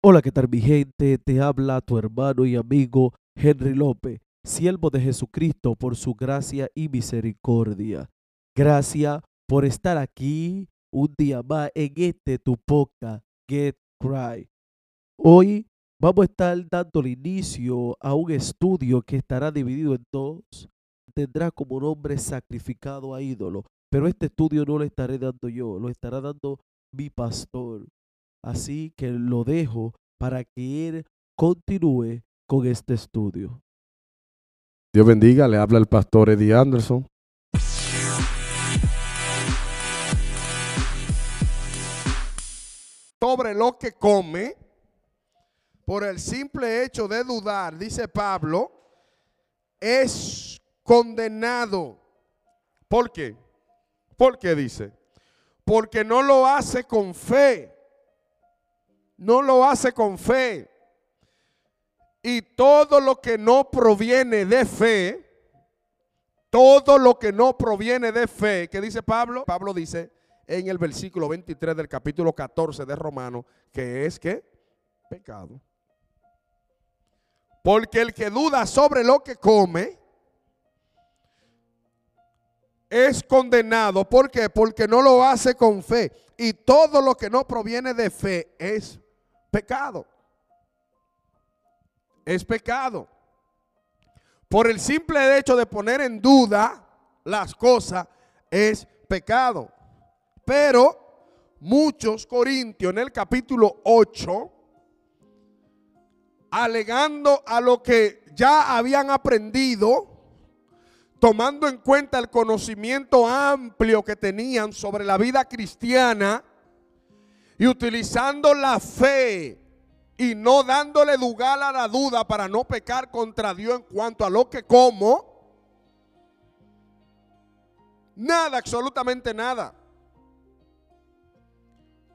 Hola, ¿qué tal mi gente? Te habla tu hermano y amigo Henry López, siervo de Jesucristo por su gracia y misericordia. Gracias por estar aquí un día más en este tu podcast, Get Cry. Hoy vamos a estar dando el inicio a un estudio que estará dividido en dos. Tendrá como nombre sacrificado a ídolo, pero este estudio no lo estaré dando yo, lo estará dando mi pastor. Así que lo dejo para que él continúe con este estudio. Dios bendiga, le habla el pastor Eddie Anderson. Sobre lo que come, por el simple hecho de dudar, dice Pablo, es condenado. ¿Por qué? ¿Por qué dice? Porque no lo hace con fe. No lo hace con fe. Y todo lo que no proviene de fe, todo lo que no proviene de fe, ¿qué dice Pablo? Pablo dice en el versículo 23 del capítulo 14 de Romanos, que es que pecado. Porque el que duda sobre lo que come es condenado. ¿Por qué? Porque no lo hace con fe. Y todo lo que no proviene de fe es pecado. Es pecado. Por el simple hecho de poner en duda las cosas es pecado. Pero muchos corintios en el capítulo 8, alegando a lo que ya habían aprendido, tomando en cuenta el conocimiento amplio que tenían sobre la vida cristiana y utilizando la fe y no dándole lugar a la duda para no pecar contra Dios en cuanto a lo que como, nada, absolutamente nada.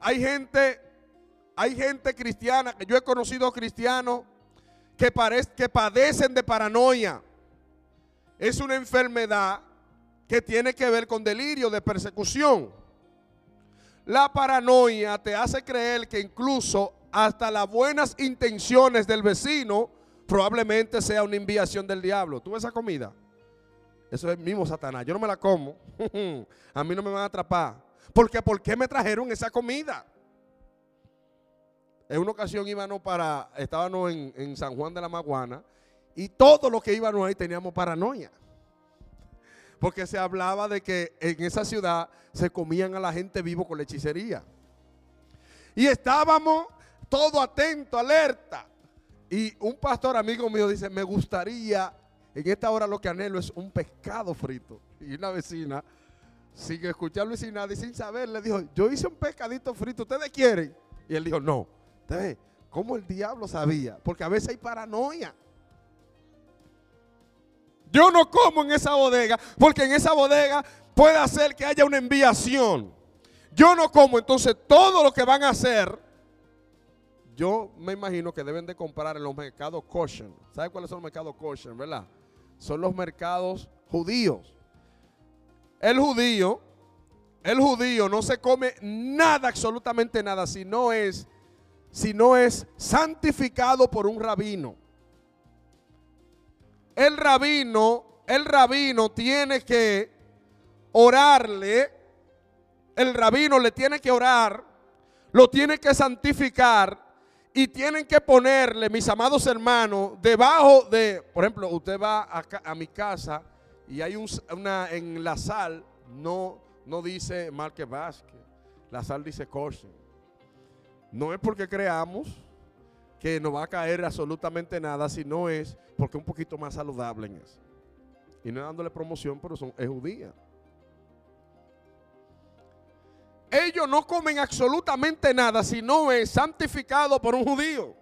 Hay gente, hay gente cristiana, que yo he conocido cristianos que, que padecen de paranoia. Es una enfermedad que tiene que ver con delirio de persecución. La paranoia te hace creer que incluso hasta las buenas intenciones del vecino probablemente sea una enviación del diablo. ¿Tú ves esa comida? Eso es mismo Satanás. Yo no me la como. a mí no me van a atrapar. Porque ¿por qué me trajeron esa comida? En una ocasión íbamos para, estábamos en, en San Juan de la Maguana y todos los que íbamos ahí teníamos paranoia. Porque se hablaba de que en esa ciudad se comían a la gente vivo con la hechicería. Y estábamos todo atento, alerta. Y un pastor amigo mío dice, me gustaría, en esta hora lo que anhelo es un pescado frito. Y una vecina, sin escucharlo y sin nada, y sin saber, le dijo, yo hice un pescadito frito, ¿ustedes quieren? Y él dijo, no. ¿Ustedes cómo el diablo sabía? Porque a veces hay paranoia. Yo no como en esa bodega, porque en esa bodega puede hacer que haya una enviación. Yo no como, entonces todo lo que van a hacer, yo me imagino que deben de comprar en los mercados kosher. ¿Sabe cuáles son los mercados kosher, verdad? Son los mercados judíos. El judío, el judío no se come nada, absolutamente nada, si no es, si no es santificado por un rabino el rabino, el rabino tiene que orarle, el rabino le tiene que orar, lo tiene que santificar y tienen que ponerle, mis amados hermanos, debajo de, por ejemplo, usted va a, mi casa y hay una, en la sal, no, no dice Marque Vázquez, la sal dice Corsen. No es porque creamos que no va a caer absolutamente nada, si no es porque un poquito más saludable en eso. Y no dándole promoción, pero son, es judía. Ellos no comen absolutamente nada si no es santificado por un judío.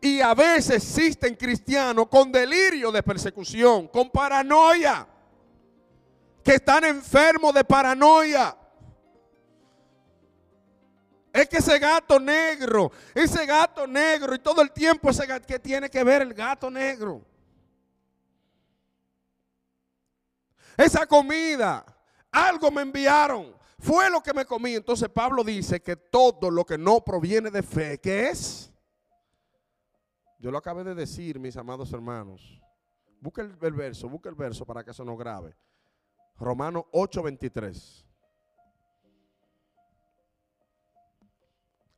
Y a veces existen cristianos con delirio de persecución, con paranoia, que están enfermos de paranoia. Es que ese gato negro, ese gato negro y todo el tiempo ese gato, ¿qué tiene que ver el gato negro? Esa comida, algo me enviaron, fue lo que me comí. Entonces Pablo dice que todo lo que no proviene de fe, ¿qué es? Yo lo acabé de decir, mis amados hermanos. Busca el, verso, busca el verso para que eso no grabe. Romanos 8:23.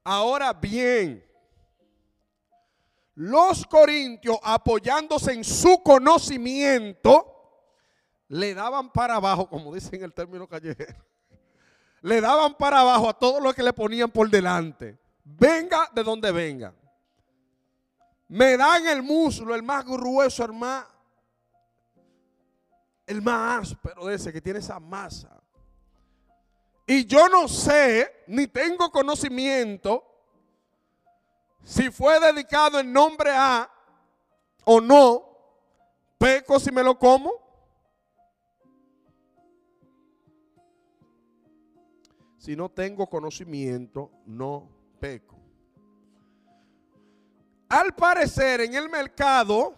Ahora bien, los corintios apoyándose en su conocimiento, le daban para abajo, como dicen el término callejero, le daban para abajo a todo lo que le ponían por delante. Venga de donde venga. Me dan el muslo, el más grueso, el más, el más áspero de ese que tiene esa masa. Y yo no sé, ni tengo conocimiento, si fue dedicado en nombre a o no, peco si me lo como. Si no tengo conocimiento, no peco. Al parecer en el mercado,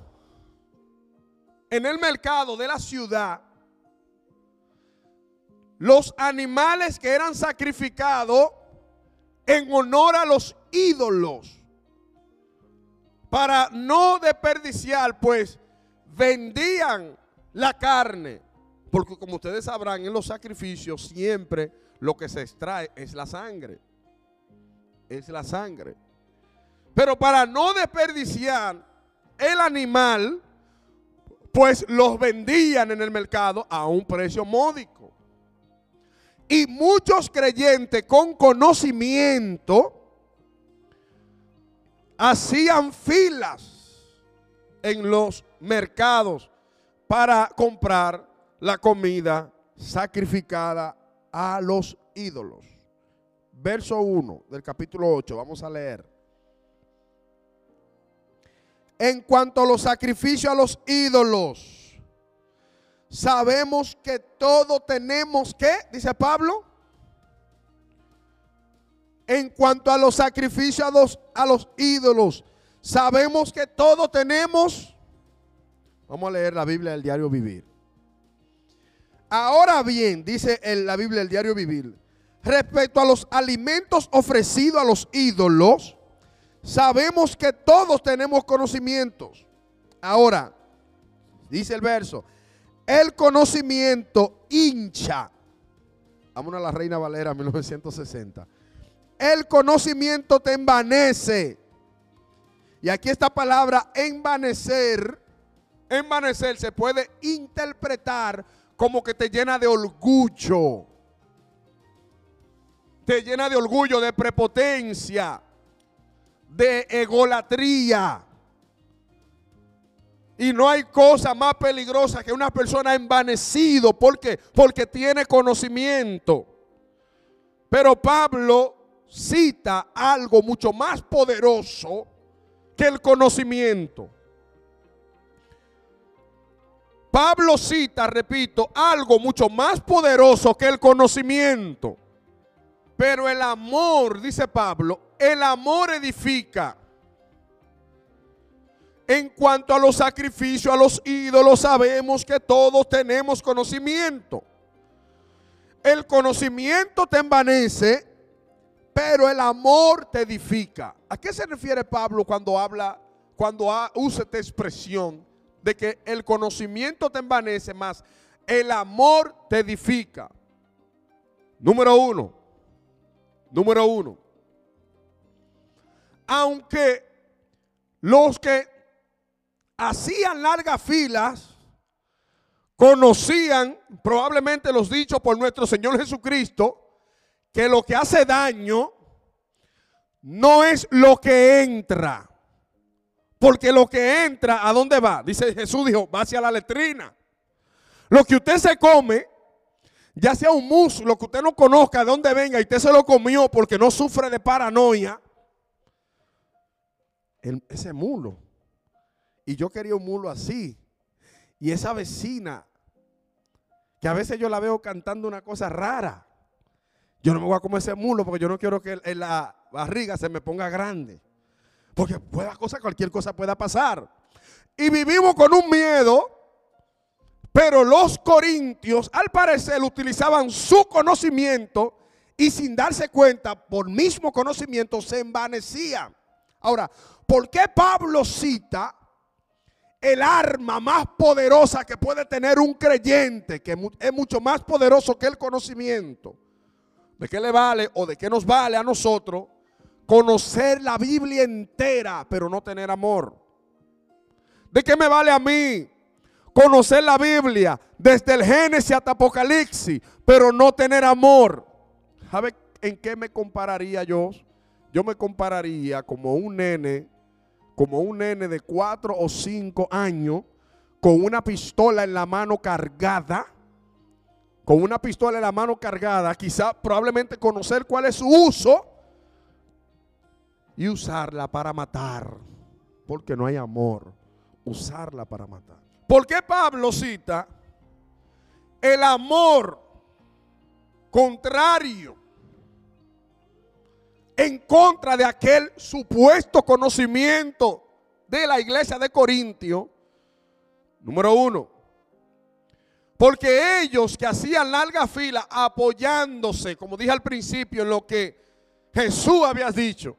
en el mercado de la ciudad, los animales que eran sacrificados en honor a los ídolos, para no desperdiciar, pues vendían la carne, porque como ustedes sabrán, en los sacrificios siempre lo que se extrae es la sangre, es la sangre. Pero para no desperdiciar el animal, pues los vendían en el mercado a un precio módico. Y muchos creyentes con conocimiento hacían filas en los mercados para comprar la comida sacrificada a los ídolos. Verso 1 del capítulo 8, vamos a leer. En cuanto a los sacrificios a los ídolos, sabemos que todo tenemos que, dice Pablo, en cuanto a los sacrificios a los, a los ídolos, sabemos que todo tenemos. Vamos a leer la Biblia del diario vivir. Ahora bien, dice en la Biblia del diario vivir, respecto a los alimentos ofrecidos a los ídolos, sabemos que todos tenemos conocimientos. Ahora, dice el verso, el conocimiento hincha. Vámonos a la Reina Valera 1960 el conocimiento te envanece. Y aquí esta palabra envanecer, envanecer se puede interpretar como que te llena de orgullo. Te llena de orgullo, de prepotencia, de egolatría. Y no hay cosa más peligrosa que una persona envanecido. ¿Por qué? Porque tiene conocimiento. Pero Pablo cita algo mucho más poderoso que el conocimiento. Pablo cita, repito, algo mucho más poderoso que el conocimiento. Pero el amor, dice Pablo, el amor edifica. En cuanto a los sacrificios a los ídolos, sabemos que todos tenemos conocimiento. El conocimiento te envanece, pero el amor te edifica. ¿A qué se refiere Pablo cuando habla, cuando usa esta expresión de que el conocimiento te envanece más, el amor te edifica? Número uno, número uno. Aunque los que hacían largas filas conocían probablemente los dichos por nuestro Señor Jesucristo, que lo que hace daño no es lo que entra. Porque lo que entra, ¿a dónde va? Dice Jesús dijo, va hacia la letrina. Lo que usted se come, ya sea un muslo que usted no conozca de dónde venga y usted se lo comió porque no sufre de paranoia, ese mulo. Y yo quería un mulo así. Y esa vecina, que a veces yo la veo cantando una cosa rara. Yo no me voy a comer ese mulo porque yo no quiero que la barriga se me ponga grande. Porque pueda cosa, cualquier cosa pueda pasar. Y vivimos con un miedo Pero los corintios, al parecer, utilizaban su conocimiento y sin darse cuenta, por mismo conocimiento, se envanecían. Ahora, ¿por qué Pablo cita el arma más poderosa que puede tener un creyente, que es mucho más poderoso que el conocimiento? ¿De qué le vale o de qué nos vale a nosotros conocer la Biblia entera, pero no tener amor? ¿De qué me vale a mí conocer la Biblia desde el Génesis hasta Apocalipsis, pero no tener amor? ¿Sabe en qué me compararía yo? Yo me compararía como un nene, como un nene de cuatro o cinco años, con una pistola en la mano cargada, con una pistola en la mano cargada, quizá probablemente conocer cuál es su uso y usarla para matar, porque no hay amor, usarla para matar. ¿Por qué Pablo cita el amor contrario en contra de aquel supuesto conocimiento de la iglesia de Corintio? Número uno, porque ellos que hacían larga fila apoyándose, como dije al principio, en lo que Jesús había dicho,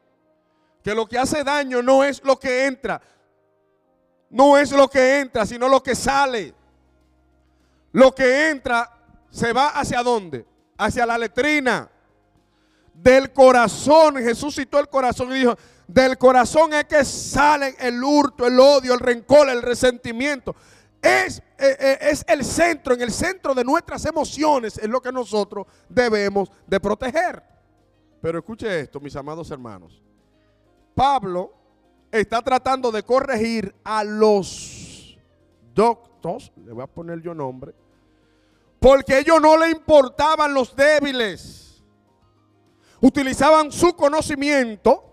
que lo que hace daño no es lo que entra, no es lo que entra, sino lo que sale. Lo que entra se va hacia dónde? Hacia la letrina. Del corazón, Jesús citó el corazón y dijo, del corazón es que sale el hurto, el odio, el rencor, el resentimiento. Es, eh, eh, es, el centro, en el centro de nuestras emociones es lo que nosotros debemos de proteger. Pero escuche esto, mis amados hermanos. Pablo está tratando de corregir a los doctos, le voy a poner yo nombre, porque ellos no le importaban los débiles. Utilizaban su conocimiento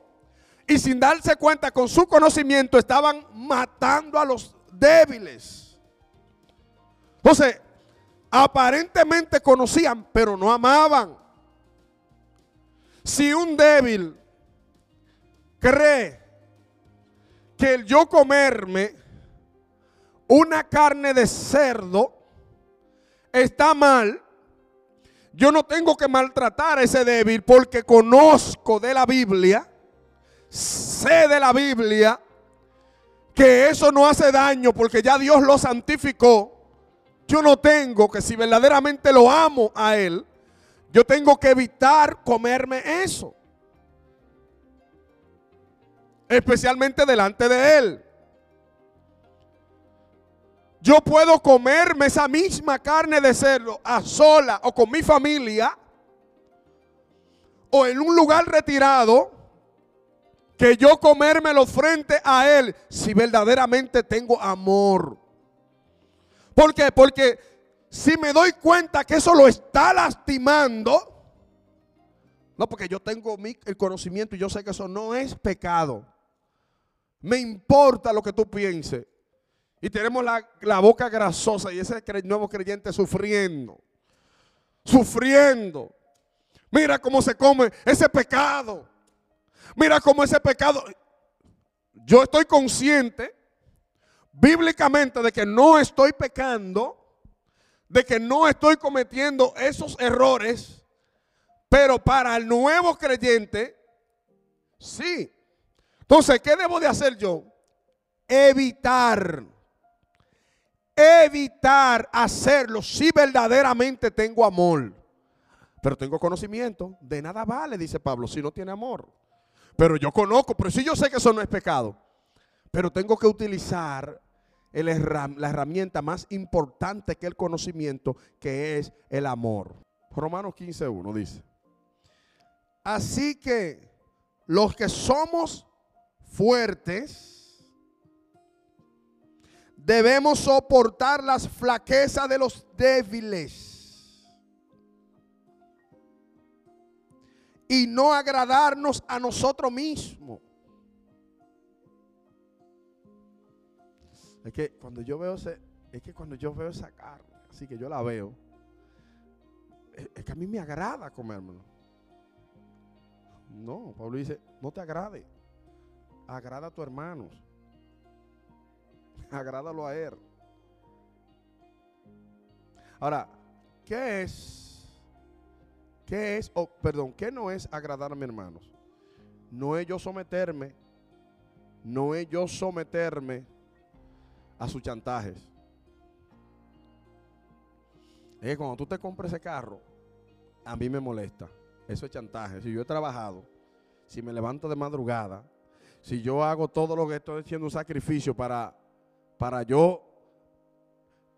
y sin darse cuenta con su conocimiento estaban matando a los débiles. Entonces, aparentemente conocían, pero no amaban. Si un débil cree que el yo comerme una carne de cerdo está mal, yo no tengo que maltratar a ese débil porque conozco de la Biblia, sé de la Biblia que eso no hace daño porque ya Dios lo santificó yo no tengo que si verdaderamente lo amo a Él, yo tengo que evitar comerme eso. Especialmente delante de Él. Yo puedo comerme esa misma carne de cerdo a sola o con mi familia o en un lugar retirado que yo comérmelo frente a Él si verdaderamente tengo amor. ¿Por qué? Porque si me doy cuenta que eso lo está lastimando, no, porque yo tengo el conocimiento y yo sé que eso no es pecado. Me importa lo que tú pienses. Y tenemos la, la boca grasosa y ese nuevo creyente sufriendo. Sufriendo. Mira cómo se come ese pecado. Mira cómo ese pecado. Yo estoy consciente bíblicamente de que no estoy pecando, de que no estoy cometiendo esos errores, pero para el nuevo creyente, sí. Entonces, ¿qué debo de hacer yo? Evitar, evitar hacerlo si verdaderamente tengo amor. Pero tengo conocimiento, de nada vale, dice Pablo, si no tiene amor. Pero yo conozco, pero si yo sé que eso no es pecado. Pero tengo que utilizar la herramienta más importante que el conocimiento, que es el amor. Romanos 15.1 dice. Así que los que somos fuertes, debemos soportar las flaquezas de los débiles y no agradarnos a nosotros mismos. Es que cuando yo veo ese, es que cuando yo veo esa carne, así que yo la veo, es, que a mí me agrada comérmelo. No, Pablo dice, no te agrade. Agrada a tu hermano. Agrádalo a él. Ahora, ¿qué es? ¿Qué es? Oh, perdón, ¿qué no es agradar a mis hermanos? No es yo someterme, no es yo someterme a sus chantajes. Es que cuando tú te compras ese carro, a mí me molesta. Eso es chantaje. Si yo he trabajado, si me levanto de madrugada, si yo hago todo lo que estoy haciendo un sacrificio para, para yo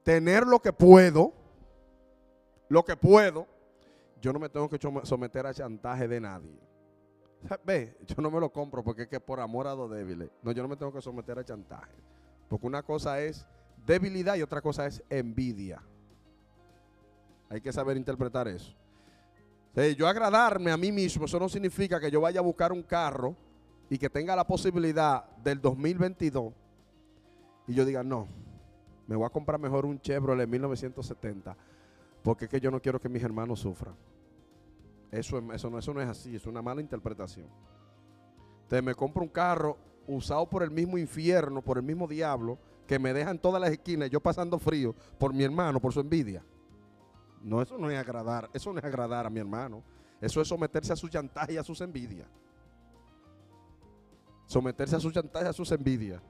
tener lo que puedo, lo que puedo, yo no me tengo que someter a chantaje de nadie. Ve, yo no me lo compro porque es que por amor a los débiles. No, yo no me tengo que someter a chantaje. Porque una cosa es debilidad y otra cosa es envidia. Hay que saber interpretar eso. yo agradarme a mí mismo, eso no significa que yo vaya a buscar un carro y que tenga la posibilidad del 2022 y yo diga, no, me voy a comprar mejor un Chevrolet 1970 porque es que yo no quiero que mis hermanos sufran. Eso, eso, no, eso no es así, es una mala interpretación. Entonces me compro un carro usado por el mismo infierno, por el mismo diablo, que me deja en todas las esquinas, yo pasando frío por mi hermano, por su envidia. No, eso no es agradar, eso no es agradar a mi hermano. Eso es someterse a su chantaje y a sus envidias. Someterse a su chantaje y a sus envidias.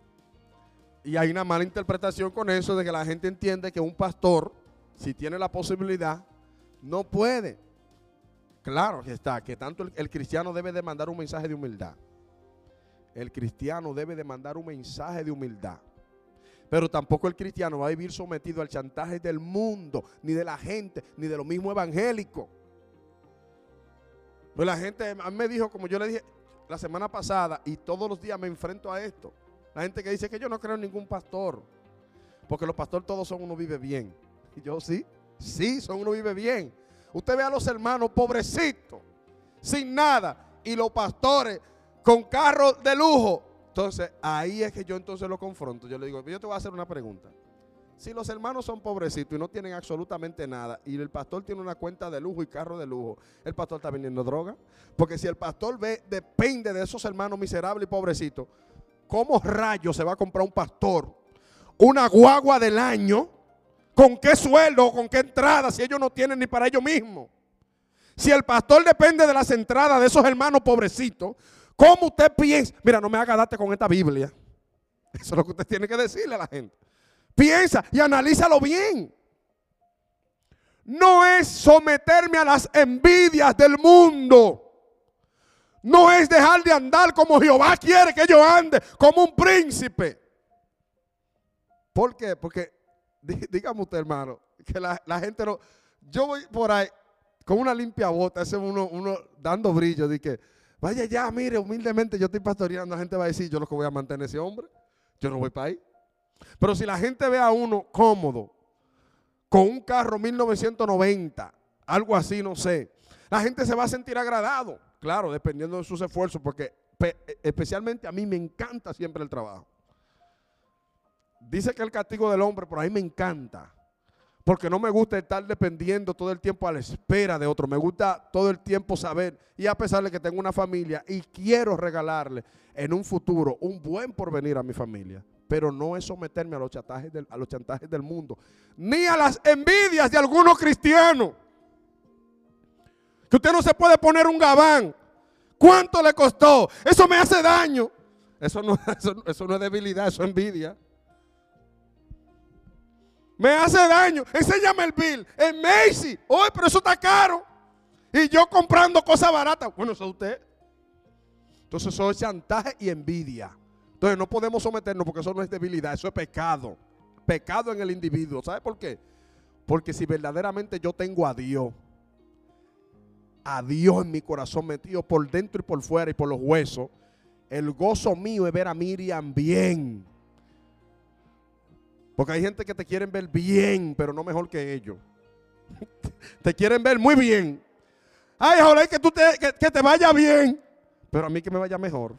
Y hay una mala interpretación con eso de que la gente entiende que un pastor, si tiene la posibilidad, no puede. Claro que está, que tanto el, cristiano debe de mandar un mensaje de humildad el cristiano debe de mandar un mensaje de humildad. Pero tampoco el cristiano va a vivir sometido al chantaje del mundo, ni de la gente, ni de lo mismo evangélico. Pues la gente me dijo, como yo le dije la semana pasada, y todos los días me enfrento a esto. La gente que dice que yo no creo en ningún pastor, porque los pastores todos son uno vive bien. Y yo sí, sí, son uno vive bien. Usted ve a los hermanos pobrecitos, sin nada, y los pastores con carros de lujo. Entonces, ahí es que yo entonces lo confronto. Yo le digo, yo te voy a hacer una pregunta. Si los hermanos son pobrecitos y no tienen absolutamente nada, y el pastor tiene una cuenta de lujo y carro de lujo, ¿el pastor está vendiendo droga? Porque si el pastor ve, depende de esos hermanos miserables y pobrecitos, ¿cómo rayos se va a comprar un pastor una guagua del año? ¿Con qué sueldo con qué entrada si ellos no tienen ni para ellos mismos? Si el pastor depende de las entradas de esos hermanos pobrecitos, ¿Cómo usted piensa? Mira, no me haga darte con esta Biblia. Eso es lo que usted tiene que decirle a la gente. Piensa y analízalo bien. No es someterme a las envidias del mundo. No es dejar de andar como Jehová quiere que yo ande, como un príncipe. ¿Por qué? Porque, dígame usted, hermano, que la, gente no. Yo voy por ahí con una limpia bota, ese uno, uno dando brillo, de que Vaya ya, mire, humildemente yo estoy pastoreando, la gente va a decir, yo lo que voy a mantener ese hombre, yo no voy para ahí. Pero si la gente ve a uno cómodo, con un carro 1990, algo así, no sé, la gente se va a sentir agradado, claro, dependiendo de sus esfuerzos, porque especialmente a mí me encanta siempre el trabajo. Dice que el castigo del hombre, por ahí me encanta. Porque no me gusta estar dependiendo todo el tiempo a la espera de otro. Me gusta todo el tiempo saber. Y a pesar de que tengo una familia y quiero regalarle en un futuro un buen porvenir a mi familia. Pero no es someterme a los chantajes del, a los chantajes del mundo. Ni a las envidias de algunos cristianos. Usted no se puede poner un gabán. ¿Cuánto le costó? Eso me hace daño. Eso no, eso, eso no es debilidad, eso es envidia. Me hace daño. Enséñame el bill. En Macy. Oye, pero eso está caro. Y yo comprando cosas baratas. Bueno, eso es usted. Entonces eso es chantaje y envidia. Entonces no podemos someternos porque eso no es debilidad, eso es pecado. Pecado en el individuo. ¿Sabe por qué? Porque si verdaderamente yo tengo a Dios, a Dios en mi corazón metido por dentro y por fuera y por los huesos, el gozo mío es ver a Miriam bien porque hay gente que te quieren ver bien, pero no mejor que ellos. te quieren ver muy bien. Ay, ojalá que, tú te, que, te vaya bien, pero a mí que me vaya mejor.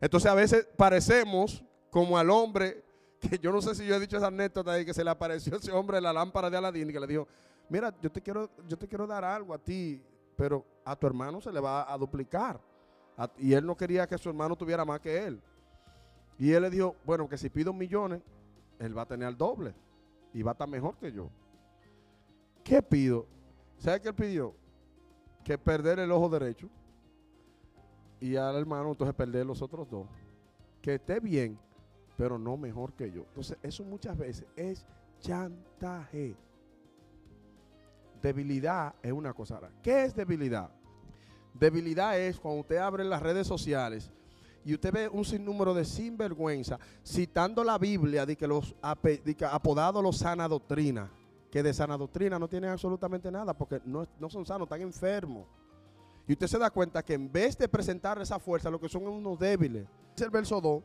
Entonces a veces parecemos como al hombre, que yo no sé si yo he dicho esa anécdota de que se le apareció ese hombre la lámpara de Aladín y que le dijo, mira, yo te quiero, yo te quiero dar algo a ti, pero a tu hermano se le va a duplicar. y él no quería que su hermano tuviera más que él. Y él le dijo, bueno, que si pido millones, él va a tener el doble y va a estar mejor que yo. ¿qué pido? ¿Sabe qué él pidió? Que perder el ojo derecho y al hermano entonces perder los otros dos. Que esté bien, pero no mejor que yo. Entonces, eso muchas veces es chantaje. Debilidad es una cosa. ¿Qué es debilidad? Debilidad es cuando usted abre las redes sociales y usted ve un sinnúmero de sinvergüenza citando la Biblia de que los apodados los sana doctrina, que de sana doctrina no tienen absolutamente nada porque no, no son sanos, están enfermos. Y usted se da cuenta que en vez de presentar esa fuerza, lo que son unos débiles. Es el verso 2.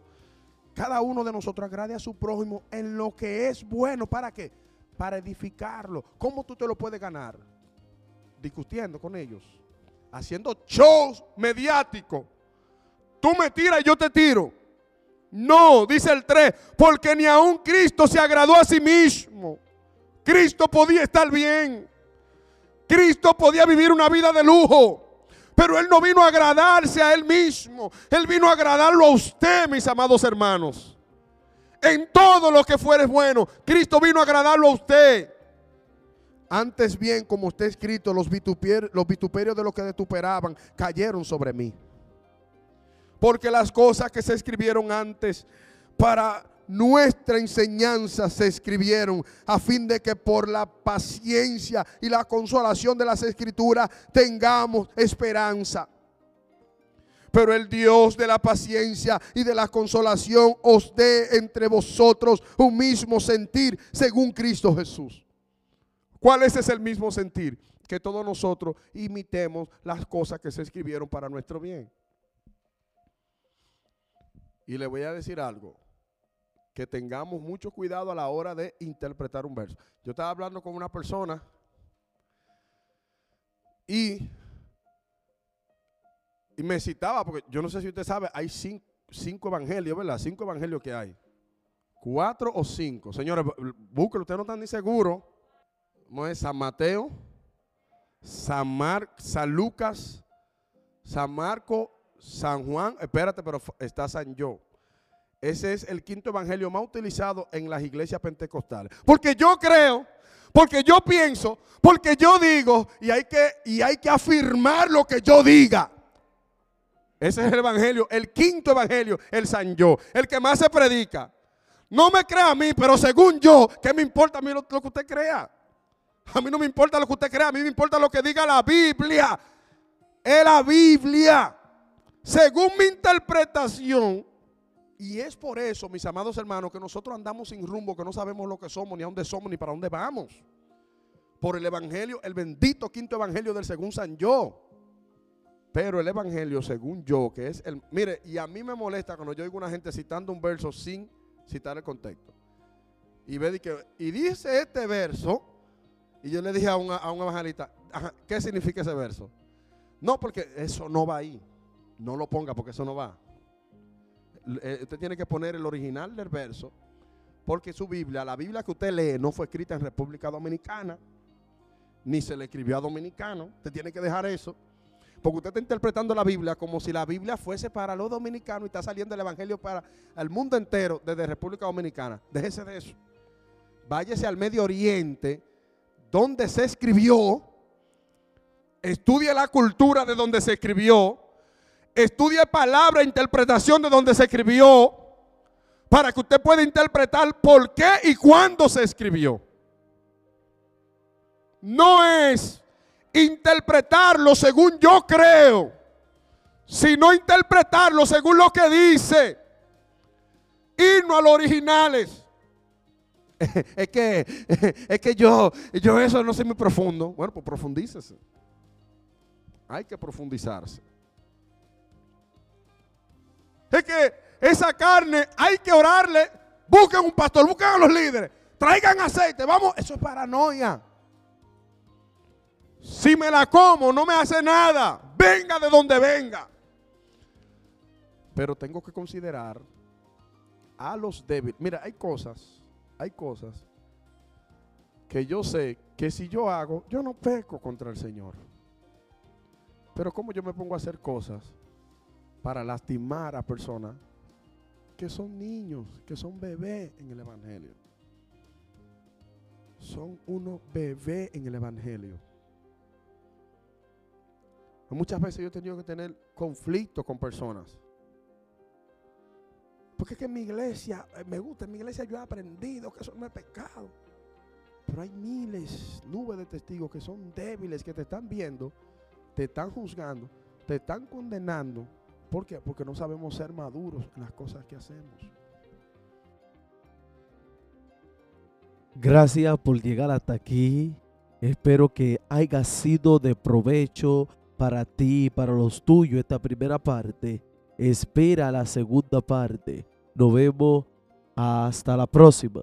Cada uno de nosotros agrade a su prójimo en lo que es bueno. ¿Para qué? Para edificarlo. ¿Cómo tú te lo puedes ganar? Discutiendo con ellos. Haciendo shows mediáticos. Tú me tiras y yo te tiro. No, dice el 3, porque ni aun Cristo se agradó a sí mismo. Cristo podía estar bien. Cristo podía vivir una vida de lujo. Pero Él no vino a agradarse a Él mismo. Él vino a agradarlo a usted, mis amados hermanos. En todo lo que fuere bueno, Cristo vino a agradarlo a usted. Antes bien, como está escrito, los, los vituperios de los que vituperaban cayeron sobre mí. Porque las cosas que se escribieron antes para nuestra enseñanza se escribieron a fin de que por la paciencia y la consolación de las escrituras tengamos esperanza. Pero el Dios de la paciencia y de la consolación os dé entre vosotros un mismo sentir según Cristo Jesús. ¿Cuál es ese el mismo sentir? Que todos nosotros imitemos las cosas que se escribieron para nuestro bien. Y le voy a decir algo que tengamos mucho cuidado a la hora de interpretar un verso. Yo estaba hablando con una persona y, y me citaba, porque yo no sé si usted sabe, hay cinco, evangelios, ¿verdad? Cinco evangelios que hay. Cuatro o cinco. Señores, búsquenlo, ustedes no están ni seguros. ¿Cómo es? San Mateo, San, Mar, San Lucas, San Marco, San Juan. Espérate, pero está San Yo. Ese es el quinto evangelio más utilizado en las iglesias pentecostales. Porque yo creo, porque yo pienso, porque yo digo y hay que, y hay que afirmar lo que yo diga. Ese es el evangelio, el quinto evangelio, el San Yo, el que más se predica. No me crea a mí, pero según yo, ¿qué me importa a mí lo, que usted crea? A mí no me importa lo que usted crea, a mí me importa lo que diga la Biblia. Es la Biblia. Según mi interpretación, y es por eso, mis amados hermanos, que nosotros andamos sin rumbo, que no sabemos lo que somos, ni a dónde somos, ni para dónde vamos. Por el Evangelio, el bendito quinto Evangelio del según San Yo. Pero el Evangelio según yo, que es el... Mire, y a mí me molesta cuando yo oigo una gente citando un verso sin citar el contexto. Y, ve que, y dice este verso, y yo le dije a un, a un evangelista, ¿qué significa ese verso? No, porque eso no va ahí. No lo ponga porque eso no va. Eh, usted tiene que poner el original del verso, porque su Biblia, la Biblia que usted lee, no fue escrita en República Dominicana, ni se le escribió a dominicano. Usted tiene que dejar eso. Porque usted está interpretando la Biblia como si la Biblia fuese para los dominicanos y está saliendo el Evangelio para el mundo entero desde República Dominicana. Déjese de eso. Váyase al Medio Oriente, donde se escribió. Estudie la cultura de donde se escribió Estudie palabra e interpretación de donde se escribió para que usted pueda interpretar por qué y cuándo se escribió. No es interpretarlo según yo creo, sino interpretarlo según lo que dice. Irnos a los originales. es que, es que yo, yo eso no sé muy profundo. Bueno, pues profundícese. Hay que profundizarse. Es que esa carne hay que orarle. Busquen un pastor, busquen a los líderes. Traigan aceite. Vamos, eso es paranoia. Si me la como, no me hace nada. Venga de donde venga. Pero tengo que considerar a los débiles. Mira, hay cosas, hay cosas que yo sé que si yo hago, yo no peco contra el Señor. Pero como yo me pongo a hacer cosas para lastimar a personas que son niños, que son bebés en el Evangelio. son unos bebés en el Evangelio. Muchas veces yo he tenido que tener conflictos con personas. Porque es que en mi iglesia, eh, me gusta, en mi iglesia yo he aprendido que eso no es pecado. Pero hay miles, nubes de testigos que son débiles, que te están viendo, te están juzgando, te están condenando. ¿Por qué? Porque no sabemos ser maduros en las cosas que hacemos. Gracias por llegar hasta aquí. Espero que haya sido de provecho para ti y para los tuyos esta primera parte. Espera la segunda parte. Nos vemos hasta la próxima.